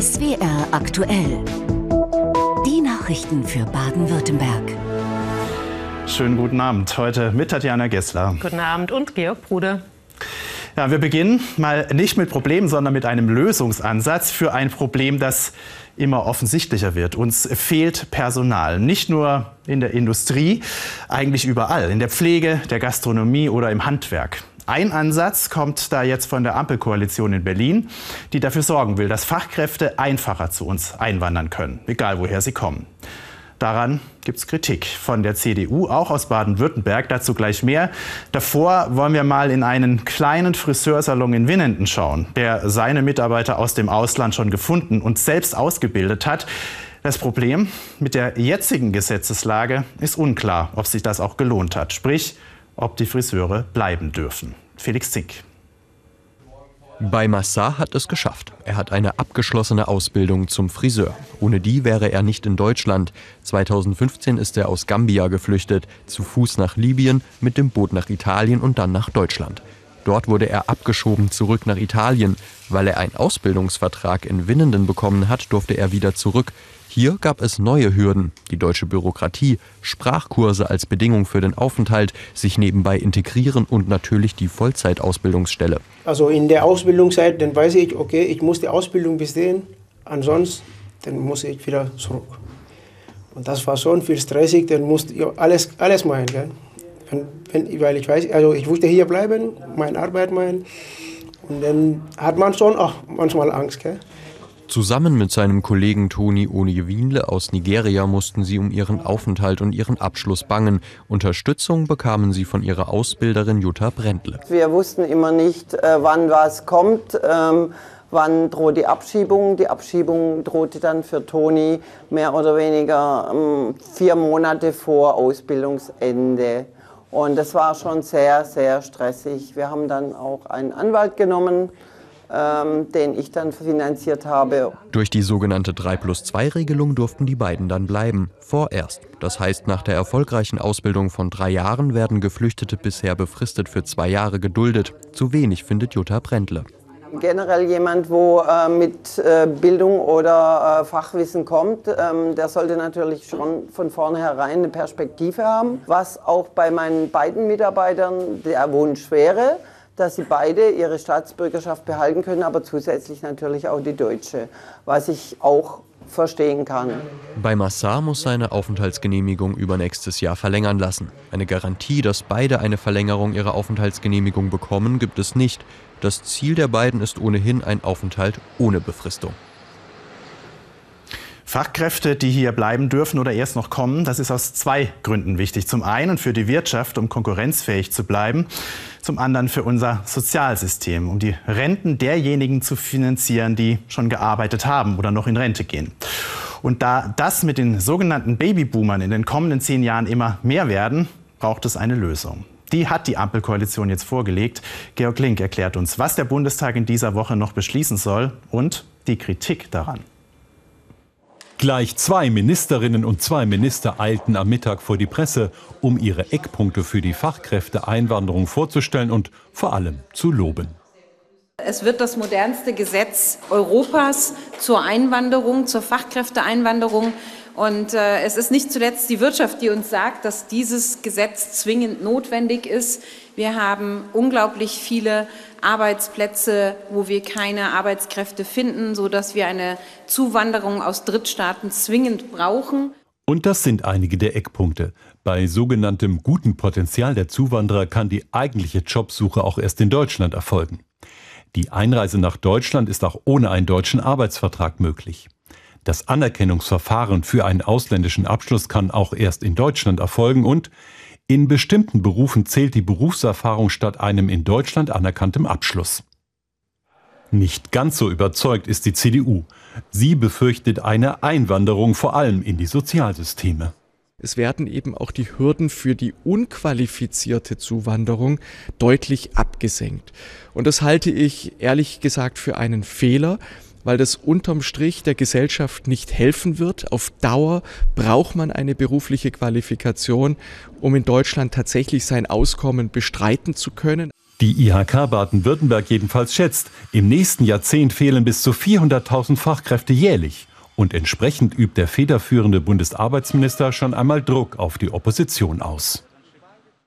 SWR aktuell. Die Nachrichten für Baden-Württemberg. Schönen guten Abend. Heute mit Tatjana Gessler. Guten Abend und Georg Bruder. Ja, wir beginnen mal nicht mit Problemen, sondern mit einem Lösungsansatz für ein Problem, das immer offensichtlicher wird. Uns fehlt Personal, nicht nur in der Industrie, eigentlich überall, in der Pflege, der Gastronomie oder im Handwerk. Ein Ansatz kommt da jetzt von der Ampelkoalition in Berlin, die dafür sorgen will, dass Fachkräfte einfacher zu uns einwandern können, egal woher sie kommen. Daran gibt es Kritik von der CDU, auch aus Baden-Württemberg. Dazu gleich mehr. Davor wollen wir mal in einen kleinen Friseursalon in Winnenden schauen, der seine Mitarbeiter aus dem Ausland schon gefunden und selbst ausgebildet hat. Das Problem mit der jetzigen Gesetzeslage ist unklar, ob sich das auch gelohnt hat. Sprich, ob die Friseure bleiben dürfen. Felix Zink. Bei Massar hat es geschafft. Er hat eine abgeschlossene Ausbildung zum Friseur. Ohne die wäre er nicht in Deutschland. 2015 ist er aus Gambia geflüchtet, zu Fuß nach Libyen, mit dem Boot nach Italien und dann nach Deutschland. Dort wurde er abgeschoben zurück nach Italien. Weil er einen Ausbildungsvertrag in Winnenden bekommen hat, durfte er wieder zurück. Hier gab es neue Hürden. Die deutsche Bürokratie, Sprachkurse als Bedingung für den Aufenthalt, sich nebenbei integrieren und natürlich die Vollzeitausbildungsstelle. Also in der Ausbildungszeit, dann weiß ich, okay, ich muss die Ausbildung bestehen, ansonsten dann muss ich wieder zurück. Und das war schon viel stressig, dann musste ich alles, alles machen. Gell? Wenn, weil ich weiß, also ich wusste hier bleiben, meine Arbeit machen. Und dann hat man schon auch manchmal Angst. Gell? Zusammen mit seinem Kollegen Toni Oniewinle aus Nigeria mussten sie um ihren Aufenthalt und ihren Abschluss bangen. Unterstützung bekamen sie von ihrer Ausbilderin Jutta Brändle. Wir wussten immer nicht, äh, wann was kommt. Ähm, wann droht die Abschiebung? Die Abschiebung drohte dann für Toni mehr oder weniger ähm, vier Monate vor Ausbildungsende. Und das war schon sehr, sehr stressig. Wir haben dann auch einen Anwalt genommen, ähm, den ich dann finanziert habe. Durch die sogenannte 3 plus 2 Regelung durften die beiden dann bleiben. Vorerst. Das heißt, nach der erfolgreichen Ausbildung von drei Jahren werden Geflüchtete bisher befristet für zwei Jahre geduldet. Zu wenig findet Jutta Brändle. Generell jemand, wo äh, mit äh, Bildung oder äh, Fachwissen kommt, ähm, der sollte natürlich schon von vornherein eine Perspektive haben. Was auch bei meinen beiden Mitarbeitern der Wunsch wäre, dass sie beide ihre Staatsbürgerschaft behalten können, aber zusätzlich natürlich auch die deutsche, was ich auch verstehen kann. Bei Massar muss seine Aufenthaltsgenehmigung über nächstes Jahr verlängern lassen. Eine Garantie, dass beide eine Verlängerung ihrer Aufenthaltsgenehmigung bekommen, gibt es nicht. Das Ziel der beiden ist ohnehin ein Aufenthalt ohne Befristung. Fachkräfte, die hier bleiben dürfen oder erst noch kommen, das ist aus zwei Gründen wichtig. Zum einen für die Wirtschaft, um konkurrenzfähig zu bleiben. Zum anderen für unser Sozialsystem, um die Renten derjenigen zu finanzieren, die schon gearbeitet haben oder noch in Rente gehen. Und da das mit den sogenannten Babyboomern in den kommenden zehn Jahren immer mehr werden, braucht es eine Lösung. Die hat die Ampelkoalition jetzt vorgelegt. Georg Link erklärt uns, was der Bundestag in dieser Woche noch beschließen soll und die Kritik daran. Gleich zwei Ministerinnen und zwei Minister eilten am Mittag vor die Presse, um ihre Eckpunkte für die Fachkräfteeinwanderung vorzustellen und vor allem zu loben. Es wird das modernste Gesetz Europas zur Einwanderung, zur Fachkräfteeinwanderung. Und äh, es ist nicht zuletzt die Wirtschaft, die uns sagt, dass dieses Gesetz zwingend notwendig ist. Wir haben unglaublich viele Arbeitsplätze, wo wir keine Arbeitskräfte finden, sodass wir eine Zuwanderung aus Drittstaaten zwingend brauchen. Und das sind einige der Eckpunkte. Bei sogenanntem guten Potenzial der Zuwanderer kann die eigentliche Jobsuche auch erst in Deutschland erfolgen. Die Einreise nach Deutschland ist auch ohne einen deutschen Arbeitsvertrag möglich. Das Anerkennungsverfahren für einen ausländischen Abschluss kann auch erst in Deutschland erfolgen und in bestimmten Berufen zählt die Berufserfahrung statt einem in Deutschland anerkanntem Abschluss. Nicht ganz so überzeugt ist die CDU. Sie befürchtet eine Einwanderung vor allem in die Sozialsysteme. Es werden eben auch die Hürden für die unqualifizierte Zuwanderung deutlich abgesenkt. Und das halte ich ehrlich gesagt für einen Fehler, weil das unterm Strich der Gesellschaft nicht helfen wird. Auf Dauer braucht man eine berufliche Qualifikation, um in Deutschland tatsächlich sein Auskommen bestreiten zu können. Die IHK Baden-Württemberg jedenfalls schätzt, im nächsten Jahrzehnt fehlen bis zu 400.000 Fachkräfte jährlich. Und entsprechend übt der federführende Bundesarbeitsminister schon einmal Druck auf die Opposition aus.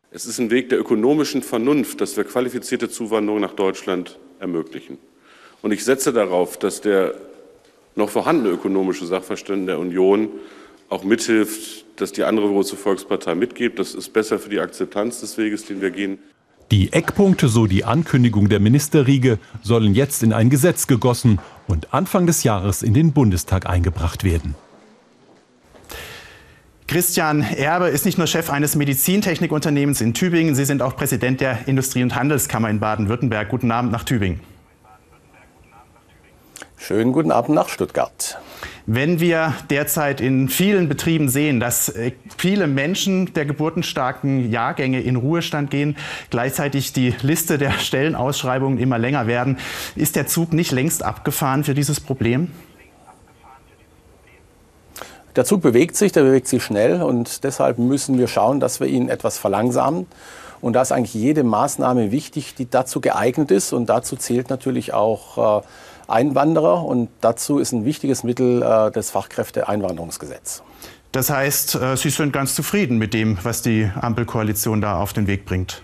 Es ist ein Weg der ökonomischen Vernunft, dass wir qualifizierte Zuwanderung nach Deutschland ermöglichen. Und ich setze darauf, dass der noch vorhandene ökonomische Sachverstand der Union auch mithilft, dass die andere große Volkspartei mitgeht. Das ist besser für die Akzeptanz des Weges, den wir gehen. Die Eckpunkte, so die Ankündigung der Ministerriege, sollen jetzt in ein Gesetz gegossen und Anfang des Jahres in den Bundestag eingebracht werden. Christian Erbe ist nicht nur Chef eines Medizintechnikunternehmens in Tübingen, Sie sind auch Präsident der Industrie- und Handelskammer in Baden-Württemberg. Guten Abend nach Tübingen. Schönen guten Abend nach Stuttgart. Wenn wir derzeit in vielen Betrieben sehen, dass äh, viele Menschen der geburtenstarken Jahrgänge in Ruhestand gehen, gleichzeitig die Liste der Stellenausschreibungen immer länger werden, ist der Zug nicht längst abgefahren für dieses Problem? Der Zug bewegt sich, der bewegt sich schnell und deshalb müssen wir schauen, dass wir ihn etwas verlangsamen. Und da ist eigentlich jede Maßnahme wichtig, die dazu geeignet ist. Und dazu zählt natürlich auch äh, Einwanderer. Und dazu ist ein wichtiges Mittel äh, das Fachkräfteeinwanderungsgesetz. Das heißt, äh, Sie sind ganz zufrieden mit dem, was die Ampelkoalition da auf den Weg bringt?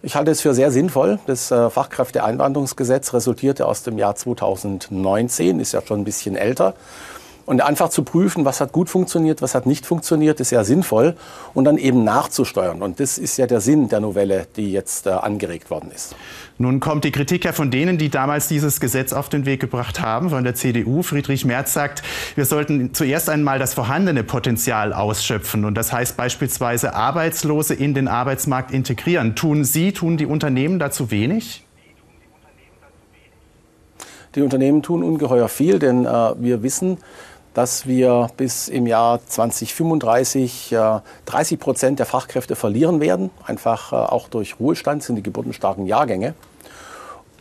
Ich halte es für sehr sinnvoll. Das äh, Fachkräfteeinwanderungsgesetz resultierte aus dem Jahr 2019, ist ja schon ein bisschen älter. Und einfach zu prüfen, was hat gut funktioniert, was hat nicht funktioniert, ist ja sinnvoll. Und dann eben nachzusteuern. Und das ist ja der Sinn der Novelle, die jetzt äh, angeregt worden ist. Nun kommt die Kritik ja von denen, die damals dieses Gesetz auf den Weg gebracht haben, von der CDU. Friedrich Merz sagt, wir sollten zuerst einmal das vorhandene Potenzial ausschöpfen. Und das heißt beispielsweise Arbeitslose in den Arbeitsmarkt integrieren. Tun Sie, tun die Unternehmen dazu wenig? Die Unternehmen tun ungeheuer viel, denn äh, wir wissen, dass wir bis im Jahr 2035 äh, 30 Prozent der Fachkräfte verlieren werden. Einfach äh, auch durch Ruhestand sind die geburtenstarken Jahrgänge.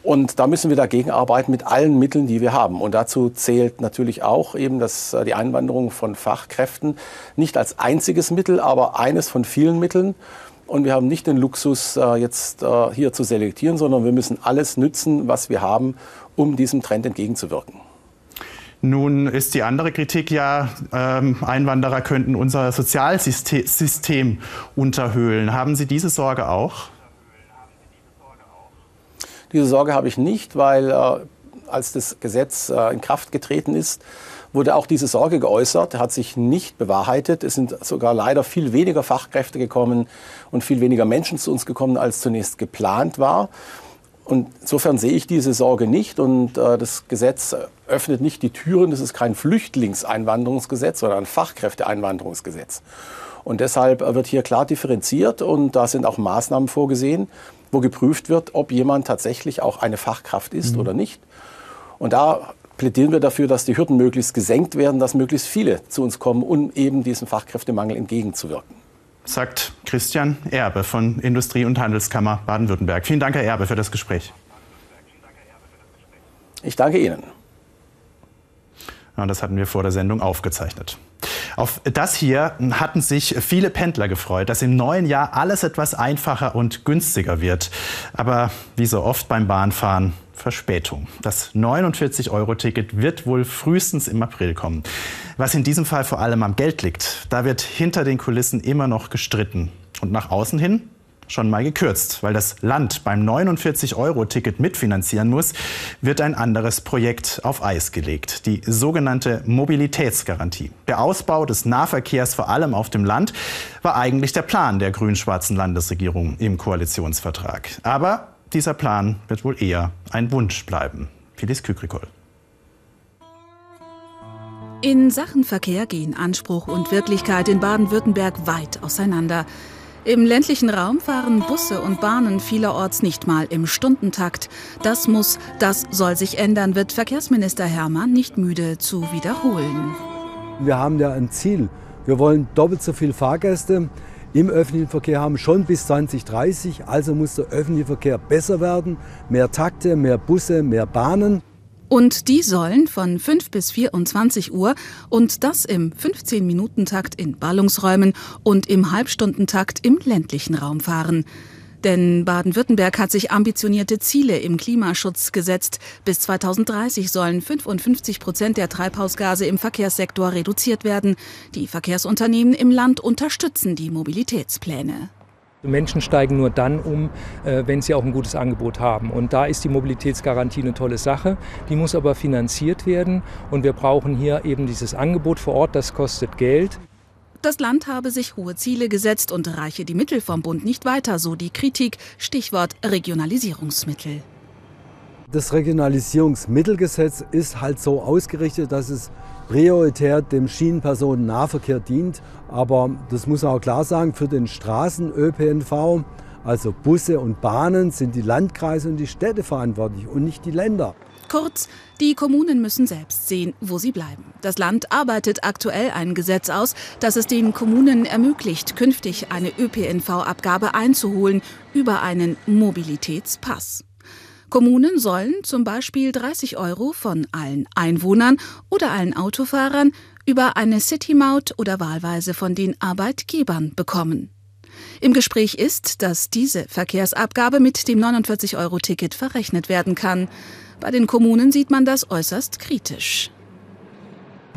Und da müssen wir dagegen arbeiten mit allen Mitteln, die wir haben. Und dazu zählt natürlich auch eben dass äh, die Einwanderung von Fachkräften nicht als einziges Mittel, aber eines von vielen Mitteln. Und wir haben nicht den Luxus, äh, jetzt hier zu selektieren, sondern wir müssen alles nützen, was wir haben, um diesem Trend entgegenzuwirken. Nun ist die andere Kritik ja, ähm, Einwanderer könnten unser Sozialsystem unterhöhlen. Haben Sie diese Sorge auch? Diese Sorge habe ich nicht, weil äh, als das Gesetz äh, in Kraft getreten ist, wurde auch diese Sorge geäußert, hat sich nicht bewahrheitet. Es sind sogar leider viel weniger Fachkräfte gekommen und viel weniger Menschen zu uns gekommen, als zunächst geplant war. Und insofern sehe ich diese Sorge nicht. Und äh, das Gesetz öffnet nicht die Türen. Das ist kein Flüchtlingseinwanderungsgesetz, sondern ein Fachkräfteeinwanderungsgesetz. Und deshalb wird hier klar differenziert und da sind auch Maßnahmen vorgesehen, wo geprüft wird, ob jemand tatsächlich auch eine Fachkraft ist mhm. oder nicht. Und da plädieren wir dafür, dass die Hürden möglichst gesenkt werden, dass möglichst viele zu uns kommen, um eben diesem Fachkräftemangel entgegenzuwirken sagt Christian Erbe von Industrie- und Handelskammer Baden-Württemberg. Vielen Dank, Herr Erbe, für das Gespräch. Ich danke Ihnen. Ja, das hatten wir vor der Sendung aufgezeichnet. Auf das hier hatten sich viele Pendler gefreut, dass im neuen Jahr alles etwas einfacher und günstiger wird. Aber wie so oft beim Bahnfahren, Verspätung. Das 49-Euro-Ticket wird wohl frühestens im April kommen. Was in diesem Fall vor allem am Geld liegt, da wird hinter den Kulissen immer noch gestritten. Und nach außen hin schon mal gekürzt. Weil das Land beim 49-Euro-Ticket mitfinanzieren muss, wird ein anderes Projekt auf Eis gelegt. Die sogenannte Mobilitätsgarantie. Der Ausbau des Nahverkehrs vor allem auf dem Land war eigentlich der Plan der grün-schwarzen Landesregierung im Koalitionsvertrag. Aber dieser Plan wird wohl eher ein Wunsch bleiben. Phyllis Kükrikol. In Sachen Verkehr gehen Anspruch und Wirklichkeit in Baden-Württemberg weit auseinander. Im ländlichen Raum fahren Busse und Bahnen vielerorts nicht mal im Stundentakt. Das muss, das soll sich ändern, wird Verkehrsminister Hermann nicht müde zu wiederholen. Wir haben ja ein Ziel. Wir wollen doppelt so viele Fahrgäste im öffentlichen Verkehr haben, schon bis 2030. Also muss der öffentliche Verkehr besser werden. Mehr Takte, mehr Busse, mehr Bahnen. Und die sollen von 5 bis 24 Uhr und das im 15-Minuten-Takt in Ballungsräumen und im Halbstundentakt im ländlichen Raum fahren. Denn Baden-Württemberg hat sich ambitionierte Ziele im Klimaschutz gesetzt. Bis 2030 sollen 55 Prozent der Treibhausgase im Verkehrssektor reduziert werden. Die Verkehrsunternehmen im Land unterstützen die Mobilitätspläne. Menschen steigen nur dann um, äh, wenn sie auch ein gutes Angebot haben. Und da ist die Mobilitätsgarantie eine tolle Sache. Die muss aber finanziert werden. Und wir brauchen hier eben dieses Angebot vor Ort. Das kostet Geld. Das Land habe sich hohe Ziele gesetzt und reiche die Mittel vom Bund nicht weiter, so die Kritik. Stichwort Regionalisierungsmittel. Das Regionalisierungsmittelgesetz ist halt so ausgerichtet, dass es prioritär dem Schienenpersonennahverkehr dient. Aber das muss man auch klar sagen, für den Straßen-ÖPNV, also Busse und Bahnen, sind die Landkreise und die Städte verantwortlich und nicht die Länder. Kurz, die Kommunen müssen selbst sehen, wo sie bleiben. Das Land arbeitet aktuell ein Gesetz aus, das es den Kommunen ermöglicht, künftig eine ÖPNV-Abgabe einzuholen über einen Mobilitätspass. Kommunen sollen zum Beispiel 30 Euro von allen Einwohnern oder allen Autofahrern über eine City-Maut oder wahlweise von den Arbeitgebern bekommen. Im Gespräch ist, dass diese Verkehrsabgabe mit dem 49-Euro-Ticket verrechnet werden kann. Bei den Kommunen sieht man das äußerst kritisch.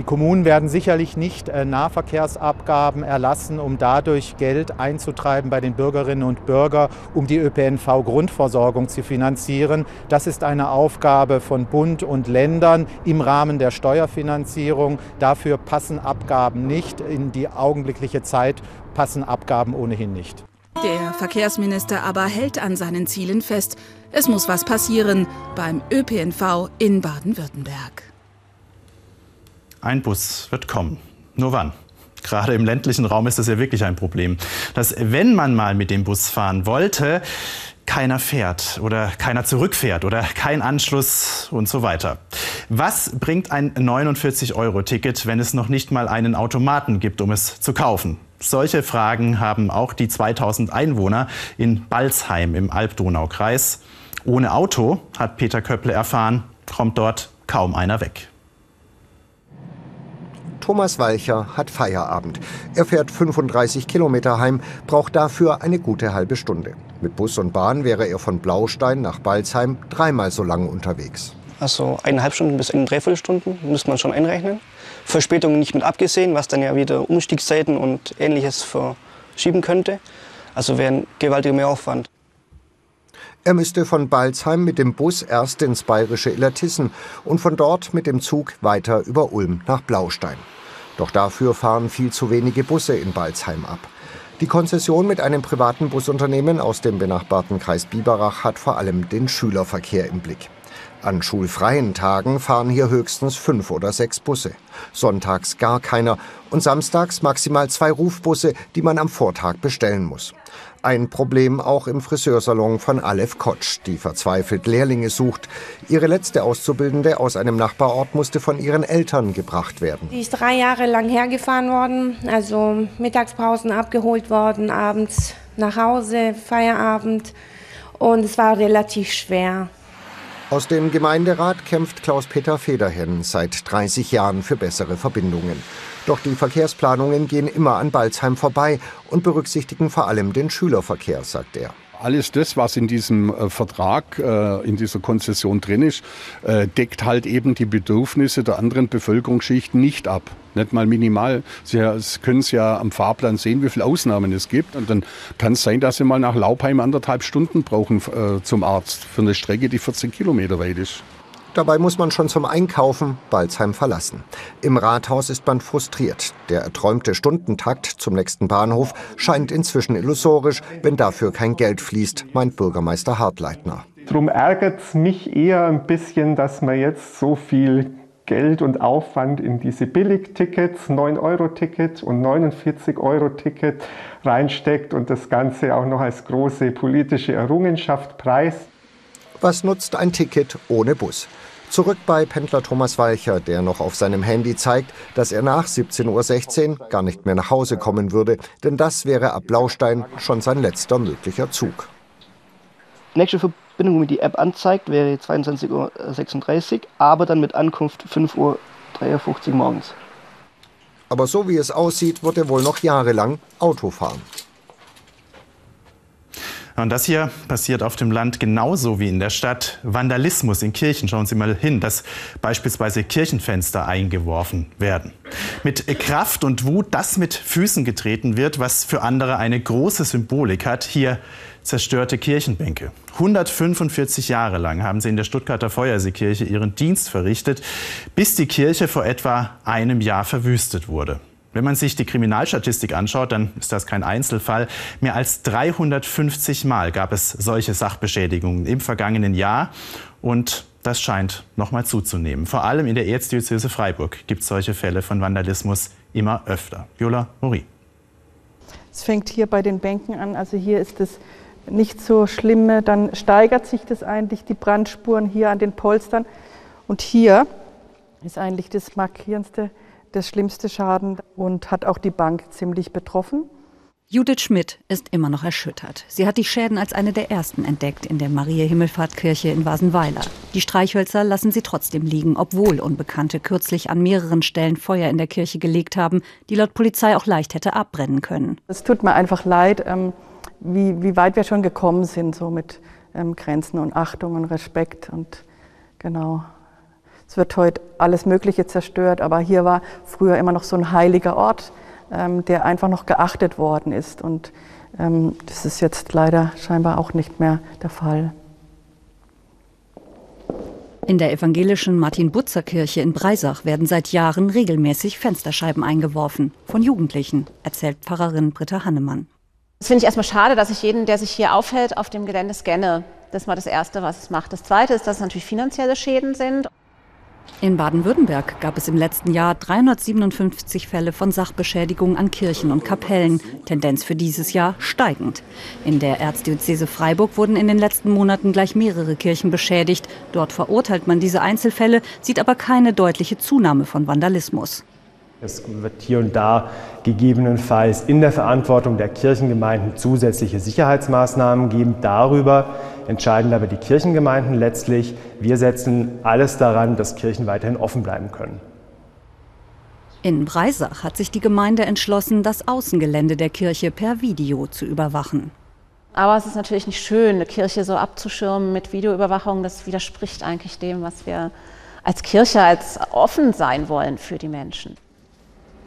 Die Kommunen werden sicherlich nicht äh, Nahverkehrsabgaben erlassen, um dadurch Geld einzutreiben bei den Bürgerinnen und Bürgern, um die ÖPNV-Grundversorgung zu finanzieren. Das ist eine Aufgabe von Bund und Ländern im Rahmen der Steuerfinanzierung. Dafür passen Abgaben nicht. In die augenblickliche Zeit passen Abgaben ohnehin nicht. Der Verkehrsminister aber hält an seinen Zielen fest. Es muss was passieren beim ÖPNV in Baden-Württemberg. Ein Bus wird kommen. Nur wann? Gerade im ländlichen Raum ist das ja wirklich ein Problem. Dass, wenn man mal mit dem Bus fahren wollte, keiner fährt oder keiner zurückfährt oder kein Anschluss und so weiter. Was bringt ein 49-Euro-Ticket, wenn es noch nicht mal einen Automaten gibt, um es zu kaufen? Solche Fragen haben auch die 2000 Einwohner in Balzheim im Alb-Donau-Kreis. Ohne Auto, hat Peter Köpple erfahren, kommt dort kaum einer weg. Thomas Walcher hat Feierabend. Er fährt 35 Kilometer heim, braucht dafür eine gute halbe Stunde. Mit Bus und Bahn wäre er von Blaustein nach Balzheim dreimal so lange unterwegs. Also eineinhalb Stunden bis eine Dreiviertelstunden müsste man schon einrechnen. Verspätungen nicht mit abgesehen, was dann ja wieder Umstiegszeiten und ähnliches verschieben könnte. Also wäre ein gewaltiger Mehraufwand. Er müsste von Balzheim mit dem Bus erst ins bayerische Illertissen und von dort mit dem Zug weiter über Ulm nach Blaustein. Doch dafür fahren viel zu wenige Busse in Balzheim ab. Die Konzession mit einem privaten Busunternehmen aus dem benachbarten Kreis Biberach hat vor allem den Schülerverkehr im Blick. An schulfreien Tagen fahren hier höchstens fünf oder sechs Busse. Sonntags gar keiner und samstags maximal zwei Rufbusse, die man am Vortag bestellen muss. Ein Problem auch im Friseursalon von Aleph Kotsch, die verzweifelt Lehrlinge sucht. Ihre letzte Auszubildende aus einem Nachbarort musste von ihren Eltern gebracht werden. Die ist drei Jahre lang hergefahren worden, also Mittagspausen abgeholt worden, abends nach Hause, Feierabend. Und es war relativ schwer. Aus dem Gemeinderat kämpft Klaus-Peter Federhen seit 30 Jahren für bessere Verbindungen. Doch die Verkehrsplanungen gehen immer an Balzheim vorbei und berücksichtigen vor allem den Schülerverkehr, sagt er. Alles das, was in diesem äh, Vertrag, äh, in dieser Konzession drin ist, äh, deckt halt eben die Bedürfnisse der anderen Bevölkerungsschichten nicht ab. Nicht mal minimal. Sie können es ja am Fahrplan sehen, wie viele Ausnahmen es gibt. Und dann kann es sein, dass Sie mal nach Laubheim anderthalb Stunden brauchen zum Arzt für eine Strecke, die 14 Kilometer weit ist. Dabei muss man schon zum Einkaufen Balzheim verlassen. Im Rathaus ist man frustriert. Der erträumte Stundentakt zum nächsten Bahnhof scheint inzwischen illusorisch, wenn dafür kein Geld fließt, meint Bürgermeister Hartleitner. Darum ärgert es mich eher ein bisschen, dass man jetzt so viel Geld und Aufwand in diese Billigtickets, 9-Euro-Ticket und 49-Euro-Ticket reinsteckt und das Ganze auch noch als große politische Errungenschaft preist. Was nutzt ein Ticket ohne Bus? Zurück bei Pendler Thomas Walcher, der noch auf seinem Handy zeigt, dass er nach 17.16 Uhr gar nicht mehr nach Hause kommen würde, denn das wäre ab Blaustein schon sein letzter möglicher Zug. nächste Verbindung, die die App anzeigt, wäre 22.36 Uhr, aber dann mit Ankunft 5.53 Uhr morgens. Aber so wie es aussieht, wird er wohl noch jahrelang Auto fahren. Und das hier passiert auf dem Land genauso wie in der Stadt. Vandalismus in Kirchen, schauen Sie mal hin, dass beispielsweise Kirchenfenster eingeworfen werden. Mit Kraft und Wut, das mit Füßen getreten wird, was für andere eine große Symbolik hat. Hier zerstörte Kirchenbänke. 145 Jahre lang haben sie in der Stuttgarter Feuerseekirche ihren Dienst verrichtet, bis die Kirche vor etwa einem Jahr verwüstet wurde. Wenn man sich die Kriminalstatistik anschaut, dann ist das kein Einzelfall. Mehr als 350 Mal gab es solche Sachbeschädigungen im vergangenen Jahr. Und das scheint noch mal zuzunehmen. Vor allem in der Erzdiözese Freiburg gibt es solche Fälle von Vandalismus immer öfter. Viola Mori. Es fängt hier bei den Bänken an. Also hier ist es nicht so schlimm. Dann steigert sich das eigentlich, die Brandspuren hier an den Polstern. Und hier ist eigentlich das markierendste das schlimmste Schaden und hat auch die Bank ziemlich betroffen. Judith Schmidt ist immer noch erschüttert. Sie hat die Schäden als eine der ersten entdeckt in der Maria-Himmelfahrt-Kirche in Wasenweiler. Die Streichhölzer lassen sie trotzdem liegen, obwohl Unbekannte kürzlich an mehreren Stellen Feuer in der Kirche gelegt haben, die laut Polizei auch leicht hätte abbrennen können. Es tut mir einfach leid, ähm, wie, wie weit wir schon gekommen sind, so mit ähm, Grenzen und Achtung und Respekt und genau. Es wird heute alles Mögliche zerstört, aber hier war früher immer noch so ein heiliger Ort, ähm, der einfach noch geachtet worden ist. Und ähm, das ist jetzt leider scheinbar auch nicht mehr der Fall. In der evangelischen Martin-Butzer-Kirche in Breisach werden seit Jahren regelmäßig Fensterscheiben eingeworfen. Von Jugendlichen, erzählt Pfarrerin Britta Hannemann. Das finde ich erstmal schade, dass ich jeden, der sich hier aufhält, auf dem Gelände scanne. Das ist mal das Erste, was es macht. Das Zweite ist, dass es natürlich finanzielle Schäden sind. In Baden-Württemberg gab es im letzten Jahr 357 Fälle von Sachbeschädigung an Kirchen und Kapellen, Tendenz für dieses Jahr steigend. In der Erzdiözese Freiburg wurden in den letzten Monaten gleich mehrere Kirchen beschädigt. Dort verurteilt man diese Einzelfälle, sieht aber keine deutliche Zunahme von Vandalismus. Es wird hier und da gegebenenfalls in der Verantwortung der Kirchengemeinden zusätzliche Sicherheitsmaßnahmen geben. Darüber entscheiden aber die Kirchengemeinden letztlich. Wir setzen alles daran, dass Kirchen weiterhin offen bleiben können. In Breisach hat sich die Gemeinde entschlossen, das Außengelände der Kirche per Video zu überwachen. Aber es ist natürlich nicht schön, eine Kirche so abzuschirmen mit Videoüberwachung. Das widerspricht eigentlich dem, was wir als Kirche als offen sein wollen für die Menschen.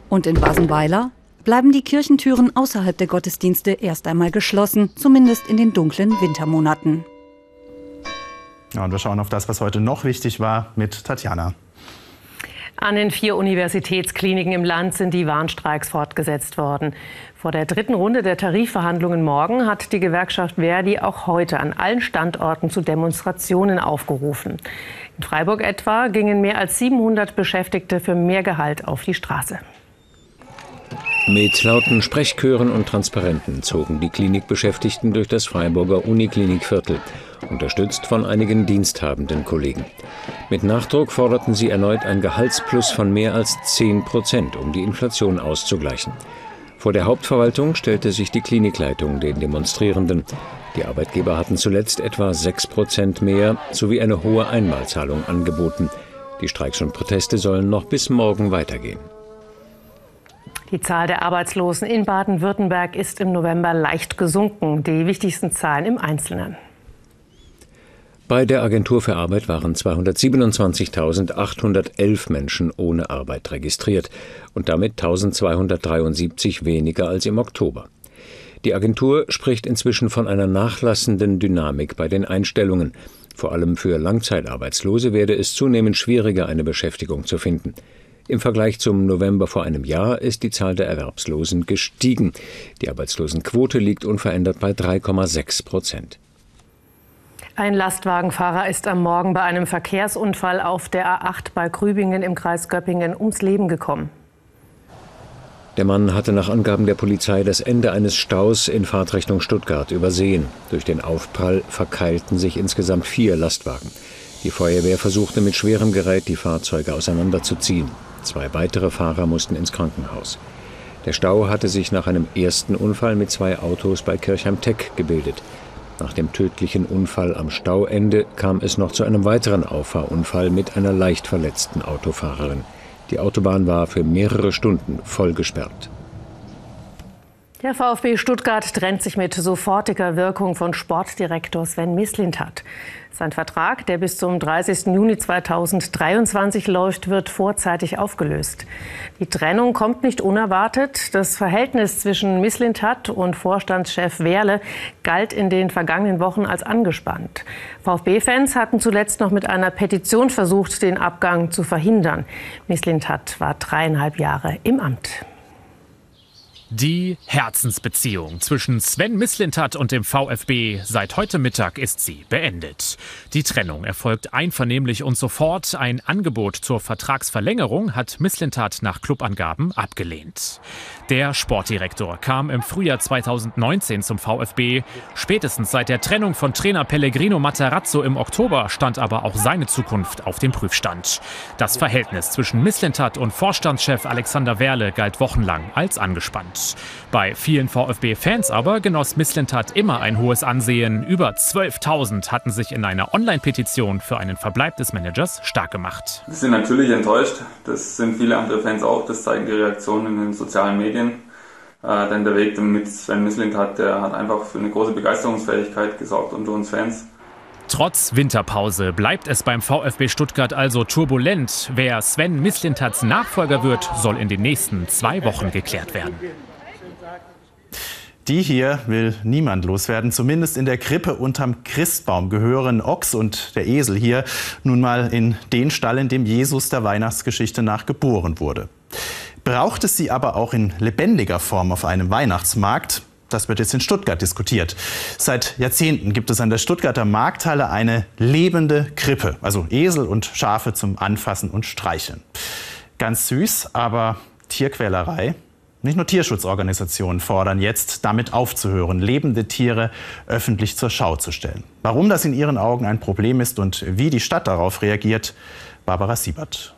Und in Basenweiler bleiben die Kirchentüren außerhalb der Gottesdienste erst einmal geschlossen, zumindest in den dunklen Wintermonaten. Ja, und wir schauen auf das, was heute noch wichtig war, mit Tatjana. An den vier Universitätskliniken im Land sind die Warnstreiks fortgesetzt worden. Vor der dritten Runde der Tarifverhandlungen morgen hat die Gewerkschaft Verdi auch heute an allen Standorten zu Demonstrationen aufgerufen. In Freiburg etwa gingen mehr als 700 Beschäftigte für mehr Gehalt auf die Straße. Mit lauten Sprechchören und Transparenten zogen die Klinikbeschäftigten durch das Freiburger Uniklinikviertel, unterstützt von einigen diensthabenden Kollegen. Mit Nachdruck forderten sie erneut ein Gehaltsplus von mehr als 10 Prozent, um die Inflation auszugleichen. Vor der Hauptverwaltung stellte sich die Klinikleitung den Demonstrierenden. Die Arbeitgeber hatten zuletzt etwa 6 Prozent mehr sowie eine hohe Einmalzahlung angeboten. Die Streiks und Proteste sollen noch bis morgen weitergehen. Die Zahl der Arbeitslosen in Baden-Württemberg ist im November leicht gesunken. Die wichtigsten Zahlen im Einzelnen. Bei der Agentur für Arbeit waren 227.811 Menschen ohne Arbeit registriert und damit 1273 weniger als im Oktober. Die Agentur spricht inzwischen von einer nachlassenden Dynamik bei den Einstellungen. Vor allem für Langzeitarbeitslose werde es zunehmend schwieriger, eine Beschäftigung zu finden. Im Vergleich zum November vor einem Jahr ist die Zahl der Erwerbslosen gestiegen. Die Arbeitslosenquote liegt unverändert bei 3,6 Prozent. Ein Lastwagenfahrer ist am Morgen bei einem Verkehrsunfall auf der A8 bei Grübingen im Kreis Göppingen ums Leben gekommen. Der Mann hatte nach Angaben der Polizei das Ende eines Staus in Fahrtrichtung Stuttgart übersehen. Durch den Aufprall verkeilten sich insgesamt vier Lastwagen. Die Feuerwehr versuchte mit schwerem Gerät die Fahrzeuge auseinanderzuziehen. Zwei weitere Fahrer mussten ins Krankenhaus. Der Stau hatte sich nach einem ersten Unfall mit zwei Autos bei Kirchheim-Teck gebildet. Nach dem tödlichen Unfall am Stauende kam es noch zu einem weiteren Auffahrunfall mit einer leicht verletzten Autofahrerin. Die Autobahn war für mehrere Stunden voll gesperrt. Der VfB Stuttgart trennt sich mit sofortiger Wirkung von Sportdirektor Sven Mislintat. Sein Vertrag, der bis zum 30. Juni 2023 läuft, wird vorzeitig aufgelöst. Die Trennung kommt nicht unerwartet. Das Verhältnis zwischen Mislintat und Vorstandschef Werle galt in den vergangenen Wochen als angespannt. VfB-Fans hatten zuletzt noch mit einer Petition versucht, den Abgang zu verhindern. Mislintat war dreieinhalb Jahre im Amt. Die Herzensbeziehung zwischen Sven Mislintat und dem VfB seit heute Mittag ist sie beendet. Die Trennung erfolgt einvernehmlich und sofort. Ein Angebot zur Vertragsverlängerung hat Mislintat nach Clubangaben abgelehnt. Der Sportdirektor kam im Frühjahr 2019 zum VfB. Spätestens seit der Trennung von Trainer Pellegrino Matarazzo im Oktober stand aber auch seine Zukunft auf dem Prüfstand. Das Verhältnis zwischen Mislintat und Vorstandschef Alexander Werle galt wochenlang als angespannt. Bei vielen VfB-Fans aber genoss Misslintat immer ein hohes Ansehen. Über 12.000 hatten sich in einer Online-Petition für einen Verbleib des Managers stark gemacht. Wir sind natürlich enttäuscht. Das sind viele andere Fans auch. Das zeigen die Reaktionen in den sozialen Medien. Äh, denn der Weg mit Sven Mislintat, der hat einfach für eine große Begeisterungsfähigkeit gesorgt unter uns Fans. Trotz Winterpause bleibt es beim VfB Stuttgart also turbulent. Wer Sven Mislintats Nachfolger wird, soll in den nächsten zwei Wochen geklärt werden. Die hier will niemand loswerden. Zumindest in der Krippe unterm Christbaum gehören Ochs und der Esel hier nun mal in den Stall, in dem Jesus der Weihnachtsgeschichte nach geboren wurde. Braucht es sie aber auch in lebendiger Form auf einem Weihnachtsmarkt? Das wird jetzt in Stuttgart diskutiert. Seit Jahrzehnten gibt es an der Stuttgarter Markthalle eine lebende Krippe, also Esel und Schafe zum Anfassen und Streicheln. Ganz süß, aber Tierquälerei nicht nur Tierschutzorganisationen fordern jetzt, damit aufzuhören, lebende Tiere öffentlich zur Schau zu stellen. Warum das in ihren Augen ein Problem ist und wie die Stadt darauf reagiert, Barbara Siebert.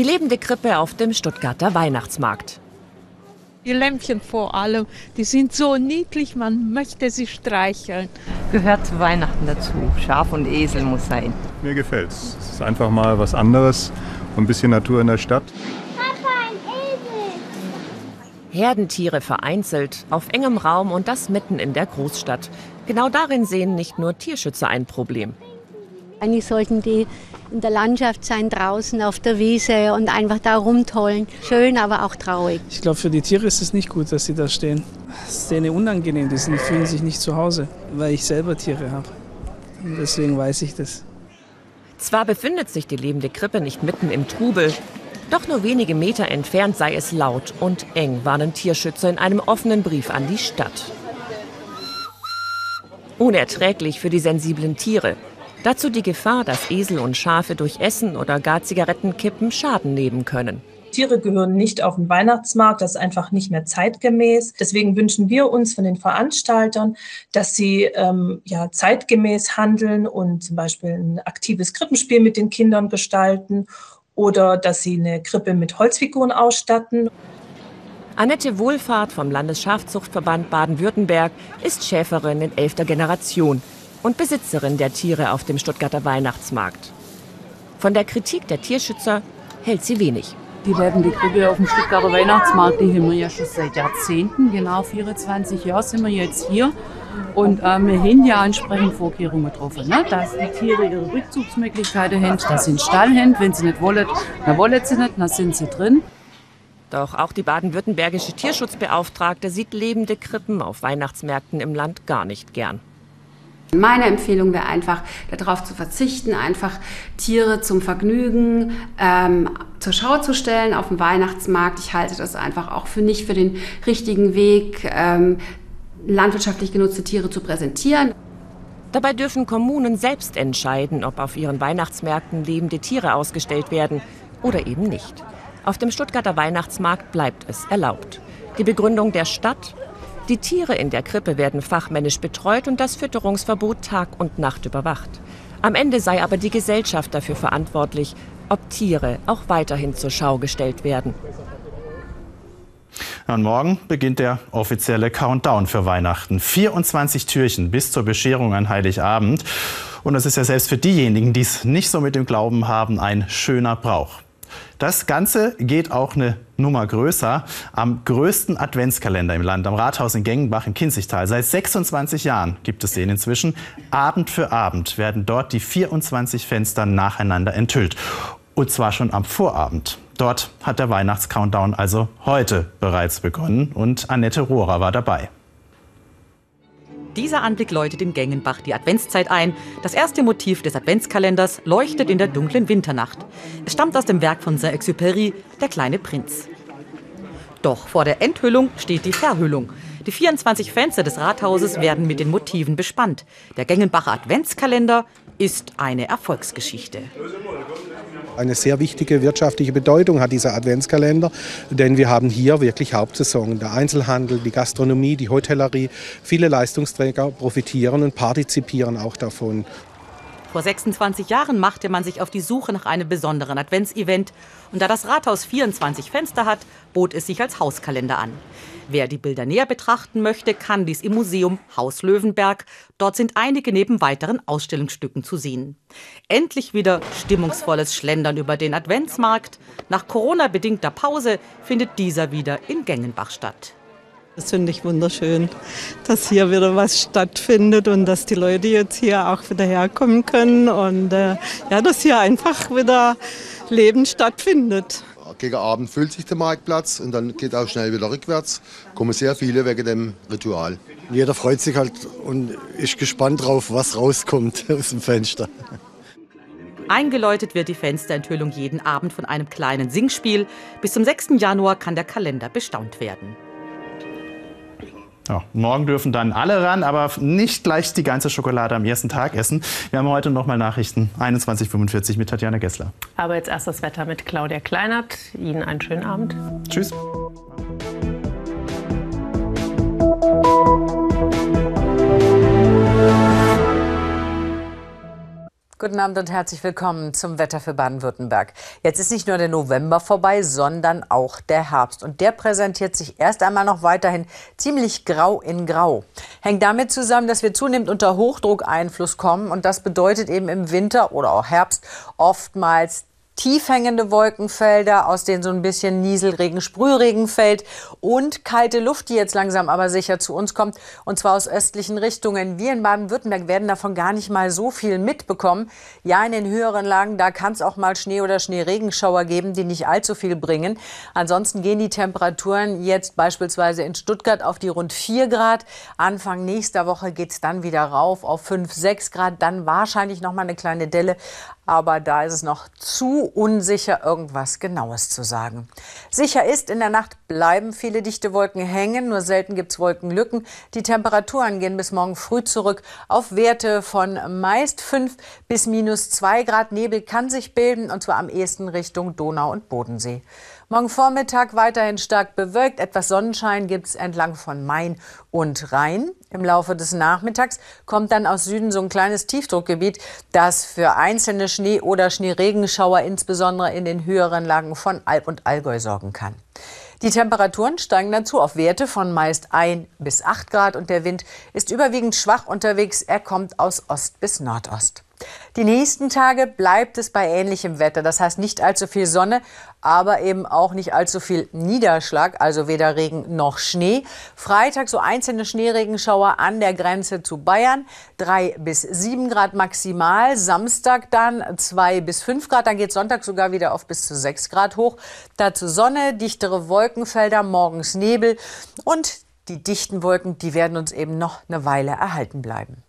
Die lebende Krippe auf dem Stuttgarter Weihnachtsmarkt. Die Lämpchen vor allem, die sind so niedlich, man möchte sie streicheln. Gehört zu Weihnachten dazu. Schaf und Esel muss sein. Mir gefällt Es Es ist einfach mal was anderes, ein bisschen Natur in der Stadt. Herdentiere vereinzelt, auf engem Raum und das mitten in der Großstadt. Genau darin sehen nicht nur Tierschützer ein Problem. Eigentlich sollten die in der Landschaft sein, draußen auf der Wiese und einfach da rumtollen. Schön, aber auch traurig. Ich glaube, für die Tiere ist es nicht gut, dass sie da stehen. Es ist denen unangenehm, die fühlen sich nicht zu Hause, weil ich selber Tiere habe. Und deswegen weiß ich das. Zwar befindet sich die lebende Krippe nicht mitten im Trubel, doch nur wenige Meter entfernt sei es laut und eng, warnen Tierschützer in einem offenen Brief an die Stadt. Unerträglich für die sensiblen Tiere. Dazu die Gefahr, dass Esel und Schafe durch Essen oder gar Zigarettenkippen Schaden nehmen können. Tiere gehören nicht auf den Weihnachtsmarkt, das ist einfach nicht mehr zeitgemäß. Deswegen wünschen wir uns von den Veranstaltern, dass sie ähm, ja, zeitgemäß handeln und zum Beispiel ein aktives Krippenspiel mit den Kindern gestalten oder dass sie eine Krippe mit Holzfiguren ausstatten. Annette Wohlfahrt vom Landesschafzuchtverband Baden-Württemberg ist Schäferin in elfter Generation und Besitzerin der Tiere auf dem Stuttgarter Weihnachtsmarkt. Von der Kritik der Tierschützer hält sie wenig. Die lebende Krippe auf dem Stuttgarter Weihnachtsmarkt, die haben wir ja schon seit Jahrzehnten, genau 24 Jahre sind wir jetzt hier. Und äh, wir haben ja entsprechend Vorkehrungen getroffen, ne? dass die Tiere ihre Rückzugsmöglichkeiten haben, dass sie einen Stall haben. Wenn sie nicht wollen, dann wollen sie nicht, dann sind sie drin. Doch auch die baden-württembergische Tierschutzbeauftragte sieht lebende Krippen auf Weihnachtsmärkten im Land gar nicht gern. Meine Empfehlung wäre einfach, darauf zu verzichten, einfach Tiere zum Vergnügen ähm, zur Schau zu stellen auf dem Weihnachtsmarkt. Ich halte das einfach auch für nicht für den richtigen Weg, ähm, landwirtschaftlich genutzte Tiere zu präsentieren. Dabei dürfen Kommunen selbst entscheiden, ob auf ihren Weihnachtsmärkten lebende Tiere ausgestellt werden oder eben nicht. Auf dem Stuttgarter Weihnachtsmarkt bleibt es erlaubt. Die Begründung der Stadt? Die Tiere in der Krippe werden fachmännisch betreut und das Fütterungsverbot Tag und Nacht überwacht. Am Ende sei aber die Gesellschaft dafür verantwortlich, ob Tiere auch weiterhin zur Schau gestellt werden. Und morgen beginnt der offizielle Countdown für Weihnachten. 24 Türchen bis zur Bescherung an Heiligabend. Und das ist ja selbst für diejenigen, die es nicht so mit dem Glauben haben, ein schöner Brauch. Das Ganze geht auch eine Nummer größer. Am größten Adventskalender im Land, am Rathaus in Gengenbach im Kinzigtal. Seit 26 Jahren gibt es den inzwischen. Abend für Abend werden dort die 24 Fenster nacheinander enthüllt. Und zwar schon am Vorabend. Dort hat der Weihnachtscountdown also heute bereits begonnen und Annette Rohrer war dabei. Dieser Anblick läutet in Gengenbach die Adventszeit ein. Das erste Motiv des Adventskalenders leuchtet in der dunklen Winternacht. Es stammt aus dem Werk von Saint-Exupéry, Der kleine Prinz. Doch vor der Enthüllung steht die Verhüllung. Die 24 Fenster des Rathauses werden mit den Motiven bespannt. Der Gengenbacher Adventskalender ist eine Erfolgsgeschichte. Eine sehr wichtige wirtschaftliche Bedeutung hat dieser Adventskalender, denn wir haben hier wirklich Hauptsaison. Der Einzelhandel, die Gastronomie, die Hotellerie, viele Leistungsträger profitieren und partizipieren auch davon. Vor 26 Jahren machte man sich auf die Suche nach einem besonderen Adventsevent. Und da das Rathaus 24 Fenster hat, bot es sich als Hauskalender an. Wer die Bilder näher betrachten möchte, kann dies im Museum Haus Löwenberg. Dort sind einige neben weiteren Ausstellungsstücken zu sehen. Endlich wieder stimmungsvolles Schlendern über den Adventsmarkt. Nach Corona-bedingter Pause findet dieser wieder in Gengenbach statt. Das finde ich wunderschön, dass hier wieder was stattfindet und dass die Leute jetzt hier auch wieder herkommen können und äh, ja, dass hier einfach wieder Leben stattfindet gegen Abend füllt sich der Marktplatz und dann geht auch schnell wieder rückwärts. Kommen sehr viele wegen dem Ritual. Jeder freut sich halt und ist gespannt drauf, was rauskommt aus dem Fenster. Eingeläutet wird die Fensterenthüllung jeden Abend von einem kleinen Singspiel. Bis zum 6. Januar kann der Kalender bestaunt werden. Ja, morgen dürfen dann alle ran, aber nicht gleich die ganze Schokolade am ersten Tag essen. Wir haben heute noch mal Nachrichten 21.45 mit Tatjana Gessler. Aber jetzt erst das Wetter mit Claudia Kleinert. Ihnen einen schönen Abend. Tschüss. Guten Abend und herzlich willkommen zum Wetter für Baden-Württemberg. Jetzt ist nicht nur der November vorbei, sondern auch der Herbst. Und der präsentiert sich erst einmal noch weiterhin ziemlich grau in grau. Hängt damit zusammen, dass wir zunehmend unter Hochdruckeinfluss kommen. Und das bedeutet eben im Winter oder auch Herbst oftmals tief hängende Wolkenfelder, aus denen so ein bisschen Nieselregen, Sprühregen fällt und kalte Luft, die jetzt langsam aber sicher zu uns kommt, und zwar aus östlichen Richtungen. Wir in Baden-Württemberg werden davon gar nicht mal so viel mitbekommen. Ja, in den höheren Lagen, da kann es auch mal Schnee- oder Schneeregenschauer geben, die nicht allzu viel bringen. Ansonsten gehen die Temperaturen jetzt beispielsweise in Stuttgart auf die rund 4 Grad. Anfang nächster Woche geht es dann wieder rauf auf 5, 6 Grad. Dann wahrscheinlich noch mal eine kleine Delle aber da ist es noch zu unsicher, irgendwas Genaues zu sagen. Sicher ist, in der Nacht bleiben viele dichte Wolken hängen, nur selten gibt es Wolkenlücken. Die Temperaturen gehen bis morgen früh zurück auf Werte von meist 5 bis minus 2 Grad. Nebel kann sich bilden, und zwar am ehesten Richtung Donau und Bodensee. Morgen Vormittag weiterhin stark bewölkt. Etwas Sonnenschein gibt es entlang von Main und Rhein. Im Laufe des Nachmittags kommt dann aus Süden so ein kleines Tiefdruckgebiet, das für einzelne Schnee- oder Schneeregenschauer insbesondere in den höheren Lagen von Alb und Allgäu sorgen kann. Die Temperaturen steigen dazu auf Werte von meist 1 bis 8 Grad und der Wind ist überwiegend schwach unterwegs. Er kommt aus Ost bis Nordost. Die nächsten Tage bleibt es bei ähnlichem Wetter. Das heißt nicht allzu viel Sonne, aber eben auch nicht allzu viel Niederschlag, also weder Regen noch Schnee. Freitag so einzelne Schneeregenschauer an der Grenze zu Bayern. Drei bis sieben Grad maximal. Samstag dann zwei bis fünf Grad. Dann geht Sonntag sogar wieder auf bis zu sechs Grad hoch. Dazu Sonne, dichtere Wolkenfelder, morgens Nebel und die dichten Wolken, die werden uns eben noch eine Weile erhalten bleiben.